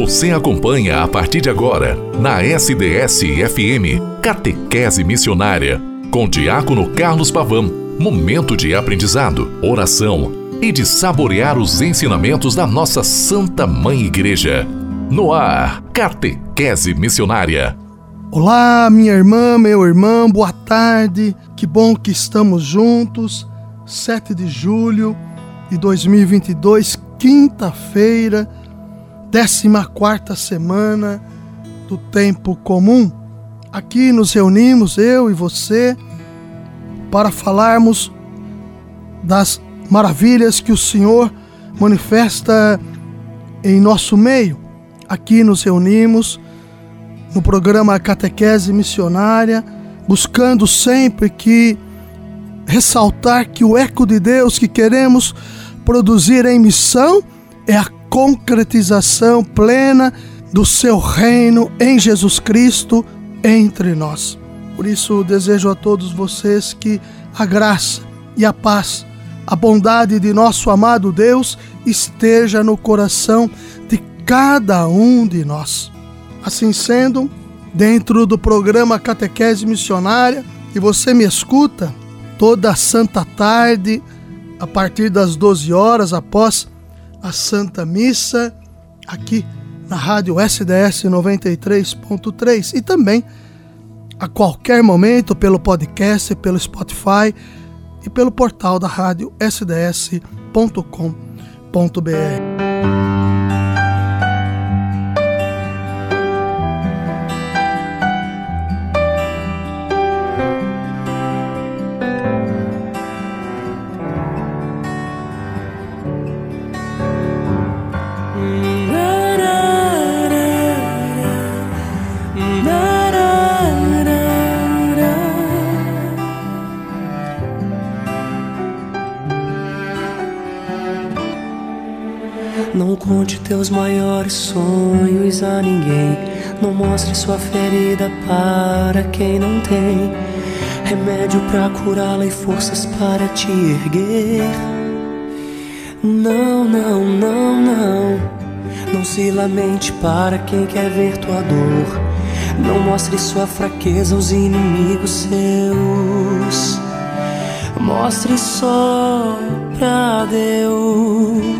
Você acompanha a partir de agora, na SDS-FM, Catequese Missionária, com Diácono Carlos Pavão. Momento de aprendizado, oração e de saborear os ensinamentos da nossa Santa Mãe Igreja. No ar, Catequese Missionária. Olá, minha irmã, meu irmão, boa tarde. Que bom que estamos juntos. 7 de julho de 2022, quinta-feira 14 semana do tempo comum. Aqui nos reunimos, eu e você, para falarmos das maravilhas que o Senhor manifesta em nosso meio. Aqui nos reunimos no programa Catequese Missionária, buscando sempre que ressaltar que o eco de Deus que queremos produzir em missão é a concretização plena do seu reino em Jesus Cristo entre nós. Por isso, desejo a todos vocês que a graça e a paz, a bondade de nosso amado Deus esteja no coração de cada um de nós. Assim sendo, dentro do programa Catequese Missionária, e você me escuta toda santa tarde, a partir das 12 horas, após a Santa Missa aqui na rádio SDS 93.3 e também a qualquer momento pelo podcast, pelo Spotify e pelo portal da rádio sds.com.br. teus maiores sonhos a ninguém. Não mostre sua ferida para quem não tem remédio para curá-la e forças para te erguer. Não, não, não, não. Não se lamente para quem quer ver tua dor. Não mostre sua fraqueza aos inimigos seus. Mostre só pra Deus.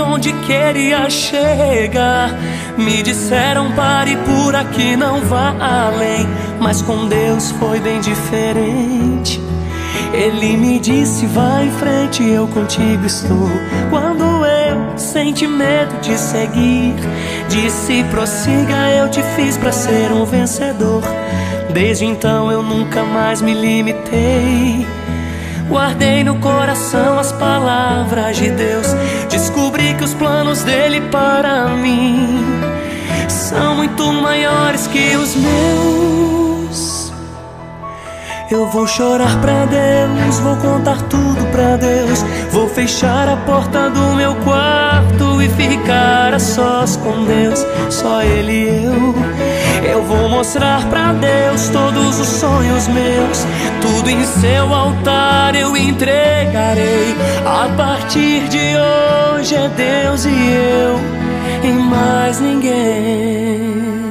onde queria chegar, me disseram pare por aqui, não vá além. Mas com Deus foi bem diferente. Ele me disse: vai em frente, eu contigo estou. Quando eu senti medo de seguir, disse: prossiga, eu te fiz para ser um vencedor. Desde então eu nunca mais me limitei. Guardei no coração as palavras de Deus. Descobri que os planos dele para mim são muito maiores que os meus. Eu vou chorar pra Deus, vou contar tudo pra Deus. Vou fechar a porta do meu quarto e ficar a sós com Deus, só Ele e eu. Eu vou mostrar para Deus todos os sonhos meus. Tudo em seu altar eu entregarei. A partir de hoje é Deus e eu, e mais ninguém.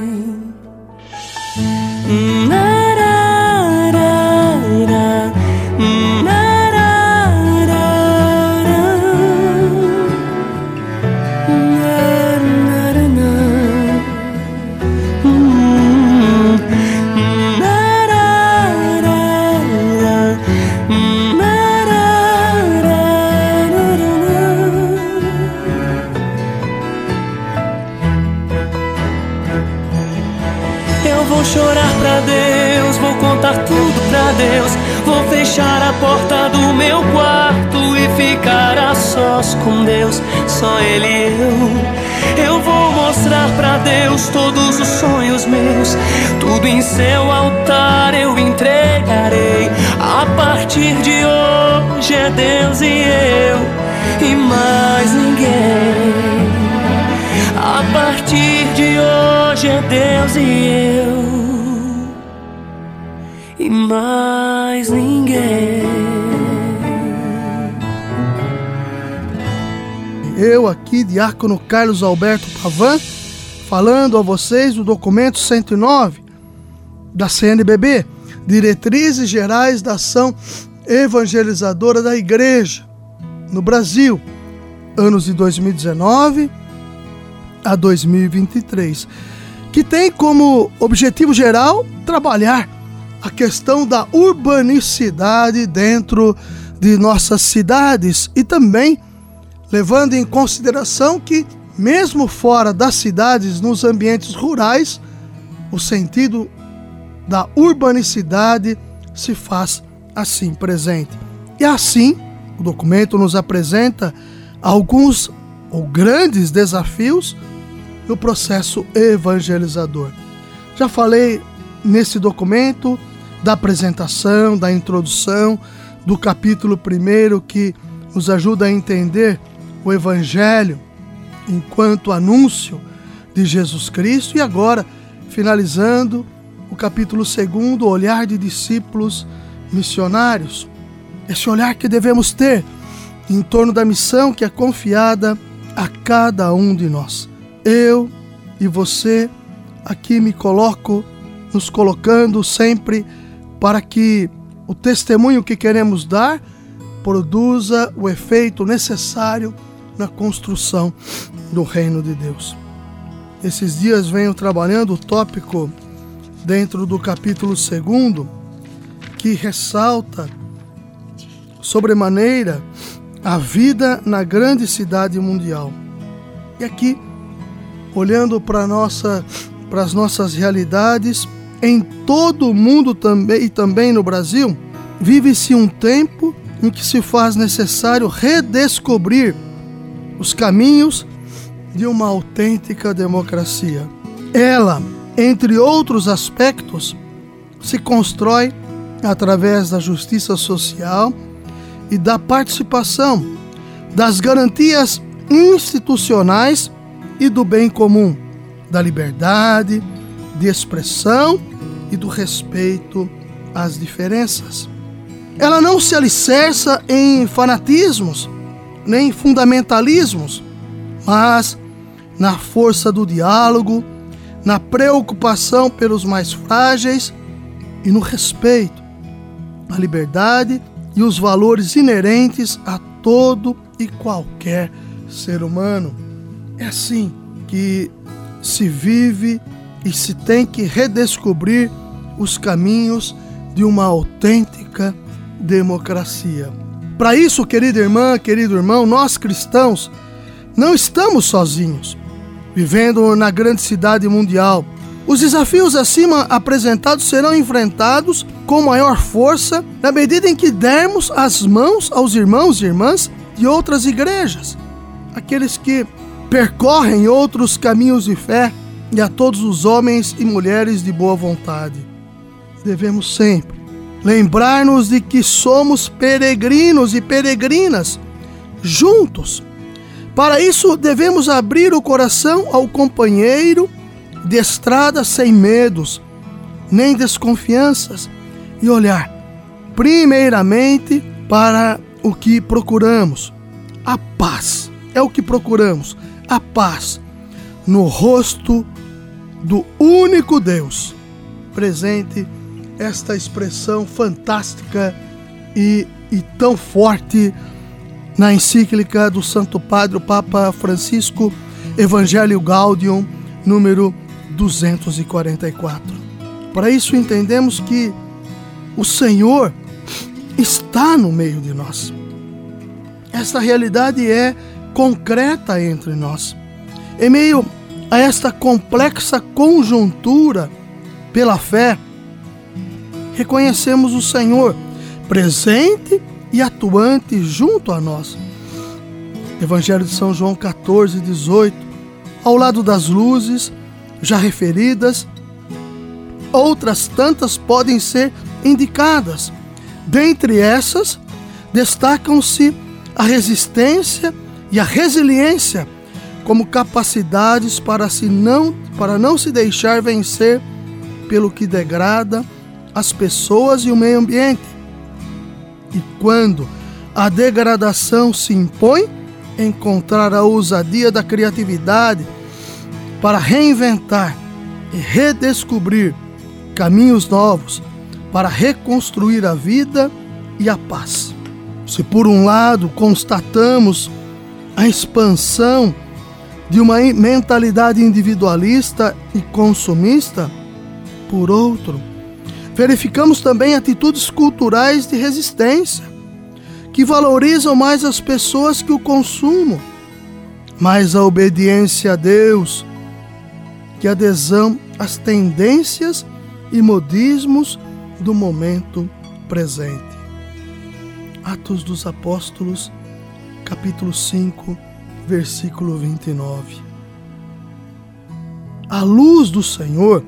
Fechar a porta do meu quarto e ficar a sós com Deus, só Ele e eu. Eu vou mostrar para Deus todos os sonhos meus. Tudo em seu altar eu entregarei. A partir de hoje é Deus e eu e mais ninguém. A partir de hoje é Deus e eu e mais ninguém. Eu aqui, diácono Carlos Alberto Pavan, falando a vocês do documento 109 da CNBB, Diretrizes Gerais da Ação Evangelizadora da Igreja no Brasil, anos de 2019 a 2023, que tem como objetivo geral trabalhar a questão da urbanicidade dentro de nossas cidades e também levando em consideração que, mesmo fora das cidades, nos ambientes rurais, o sentido da urbanicidade se faz assim presente. E assim, o documento nos apresenta alguns ou grandes desafios no processo evangelizador. Já falei nesse documento da apresentação, da introdução, do capítulo primeiro que nos ajuda a entender o Evangelho enquanto anúncio de Jesus Cristo. E agora, finalizando o capítulo 2, olhar de discípulos missionários. Esse olhar que devemos ter em torno da missão que é confiada a cada um de nós. Eu e você aqui me coloco, nos colocando sempre para que o testemunho que queremos dar produza o efeito necessário na construção do reino de Deus. Esses dias venho trabalhando o tópico dentro do capítulo 2 que ressalta sobremaneira a vida na grande cidade mundial. E aqui, olhando para nossa as nossas realidades em todo o mundo também e também no Brasil, vive-se um tempo em que se faz necessário redescobrir os caminhos de uma autêntica democracia. Ela, entre outros aspectos, se constrói através da justiça social e da participação, das garantias institucionais e do bem comum, da liberdade de expressão e do respeito às diferenças. Ela não se alicerça em fanatismos, nem fundamentalismos, mas na força do diálogo, na preocupação pelos mais frágeis e no respeito à liberdade e os valores inerentes a todo e qualquer ser humano. É assim que se vive e se tem que redescobrir os caminhos de uma autêntica democracia. Para isso, querida irmã, querido irmão, nós cristãos não estamos sozinhos, vivendo na grande cidade mundial. Os desafios acima apresentados serão enfrentados com maior força na medida em que dermos as mãos aos irmãos e irmãs de outras igrejas, aqueles que percorrem outros caminhos de fé e a todos os homens e mulheres de boa vontade. Devemos sempre lembrar-nos de que somos peregrinos e peregrinas juntos. Para isso, devemos abrir o coração ao companheiro de estrada sem medos, nem desconfianças, e olhar, primeiramente, para o que procuramos: a paz. É o que procuramos, a paz, no rosto do único Deus presente esta expressão fantástica e, e tão forte na encíclica do Santo Padre, o Papa Francisco, Evangelho Gaudium, número 244. Para isso entendemos que o Senhor está no meio de nós. Esta realidade é concreta entre nós. Em meio a esta complexa conjuntura pela fé, reconhecemos o Senhor presente e atuante junto a nós. Evangelho de São João 14, 18 ao lado das luzes já referidas, outras tantas podem ser indicadas. Dentre essas, destacam-se a resistência e a resiliência como capacidades para, se não, para não se deixar vencer pelo que degrada as pessoas e o meio ambiente. E quando a degradação se impõe, encontrar a ousadia da criatividade para reinventar e redescobrir caminhos novos para reconstruir a vida e a paz. Se por um lado constatamos a expansão de uma mentalidade individualista e consumista, por outro, verificamos também atitudes culturais de resistência, que valorizam mais as pessoas que o consumo, mais a obediência a Deus que a adesão às tendências e modismos do momento presente. Atos dos Apóstolos, capítulo 5, versículo 29. A luz do Senhor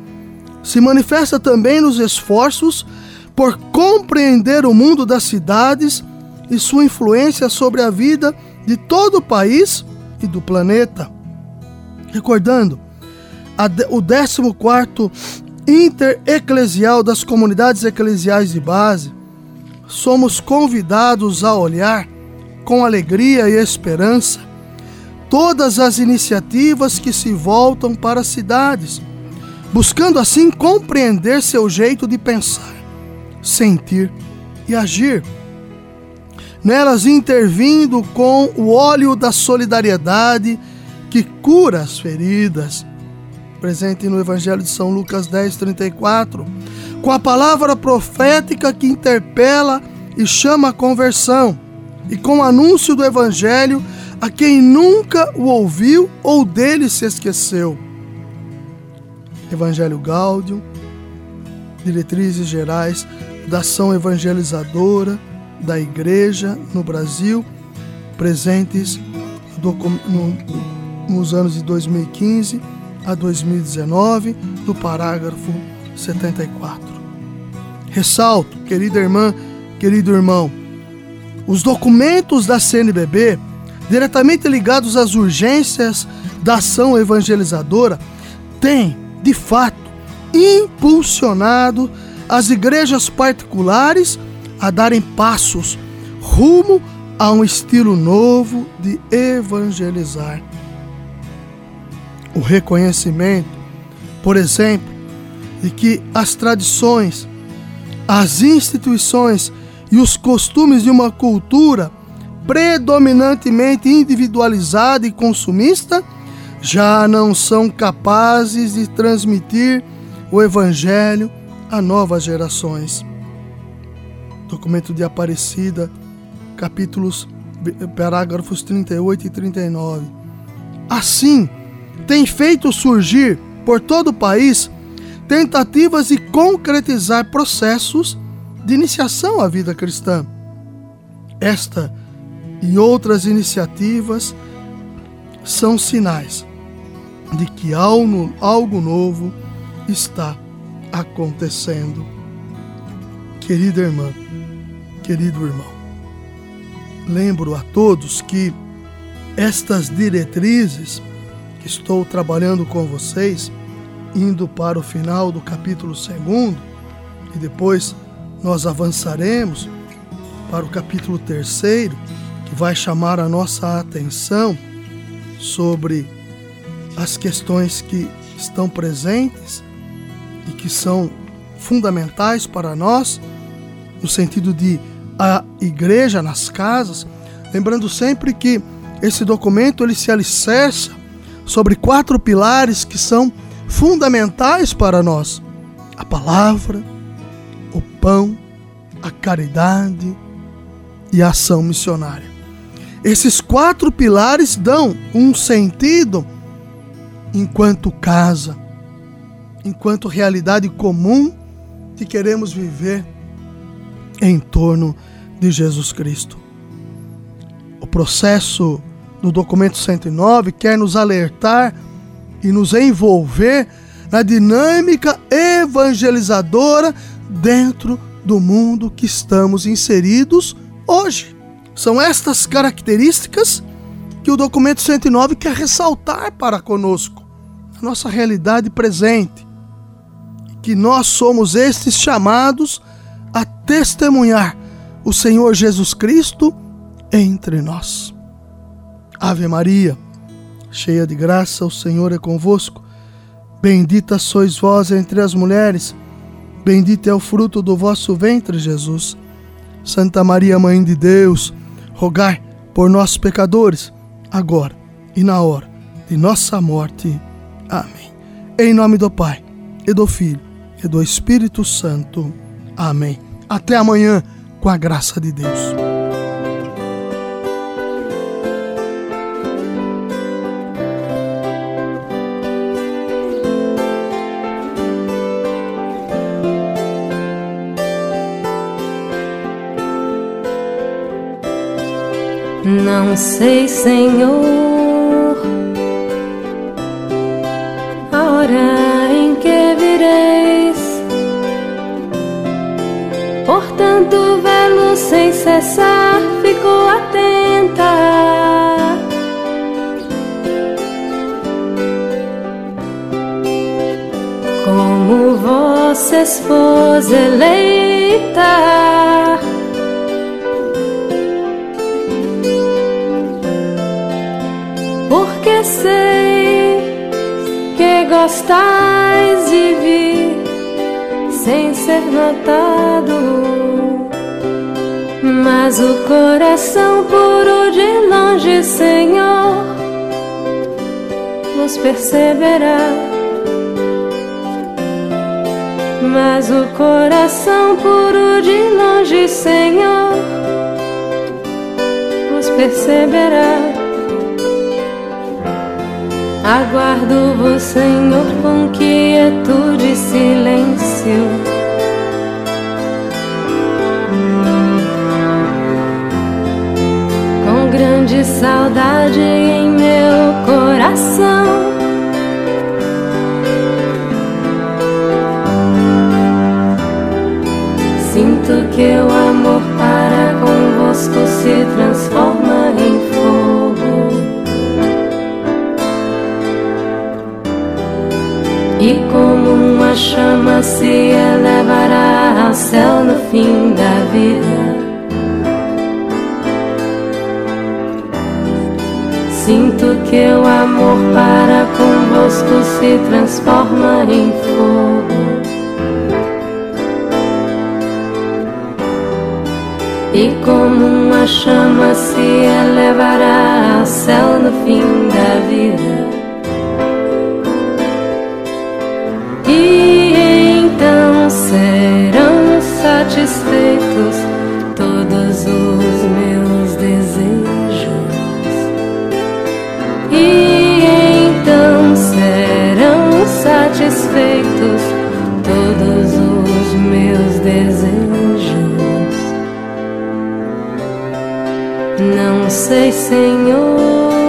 se manifesta também nos esforços por compreender o mundo das cidades e sua influência sobre a vida de todo o país e do planeta. Recordando o 14 Intereclesial das Comunidades Eclesiais de Base, somos convidados a olhar com alegria e esperança todas as iniciativas que se voltam para as cidades, buscando assim compreender seu jeito de pensar, sentir e agir. Nelas intervindo com o óleo da solidariedade que cura as feridas, presente no Evangelho de São Lucas 10, 34, com a palavra profética que interpela e chama a conversão, e com o anúncio do Evangelho a quem nunca o ouviu ou dele se esqueceu. Evangelho Gáudio, diretrizes gerais da ação evangelizadora da Igreja no Brasil, presentes no, no, nos anos de 2015 a 2019, do parágrafo 74. Ressalto, querida irmã, querido irmão, os documentos da CNBB, diretamente ligados às urgências da ação evangelizadora, têm, de fato, impulsionado as igrejas particulares a darem passos rumo a um estilo novo de evangelizar. O reconhecimento, por exemplo, de que as tradições, as instituições e os costumes de uma cultura predominantemente individualizada e consumista já não são capazes de transmitir o Evangelho a novas gerações. Documento de Aparecida, capítulos, parágrafos 38 e 39. Assim, tem feito surgir por todo o país tentativas de concretizar processos de iniciação à vida cristã. Esta e outras iniciativas são sinais de que algo novo está acontecendo. Querida irmã, querido irmão, lembro a todos que estas diretrizes que estou trabalhando com vocês, indo para o final do capítulo 2, e depois nós avançaremos para o capítulo 3, que vai chamar a nossa atenção sobre as questões que estão presentes e que são fundamentais para nós, no sentido de a igreja nas casas, lembrando sempre que esse documento ele se alicerça sobre quatro pilares que são fundamentais para nós: a palavra, o pão, a caridade e a ação missionária. Esses quatro pilares dão um sentido enquanto casa, enquanto realidade comum que queremos viver em torno de Jesus Cristo. O processo no documento 109 quer nos alertar e nos envolver na dinâmica evangelizadora dentro do mundo que estamos inseridos hoje. São estas características que o documento 109 quer ressaltar para conosco, a nossa realidade presente, que nós somos estes chamados a testemunhar o Senhor Jesus Cristo entre nós. Ave Maria, cheia de graça, o Senhor é convosco. Bendita sois vós entre as mulheres, bendito é o fruto do vosso ventre, Jesus. Santa Maria, Mãe de Deus, rogai por nós pecadores, agora e na hora de nossa morte. Amém. Em nome do Pai, e do Filho, e do Espírito Santo. Amém. Até amanhã, com a graça de Deus. Não sei, Senhor, a hora em que vireis. Portanto, velo sem cessar, fico atenta. Como vossa esposa eleita. Gostais de vir sem ser notado. Mas o coração puro de longe, Senhor, nos perceberá. Mas o coração puro de longe, Senhor, nos perceberá. Aguardo-vos, Senhor, com quietude e silêncio. Com grande saudade em meu coração. Sinto que o amor para convosco se transforma E como uma chama se elevará ao céu no fim da vida. Sinto que o amor para convosco se transforma em fogo. E como uma chama se elevará ao céu no fim da vida. Serão satisfeitos todos os meus desejos, e então serão satisfeitos todos os meus desejos. Não sei, Senhor,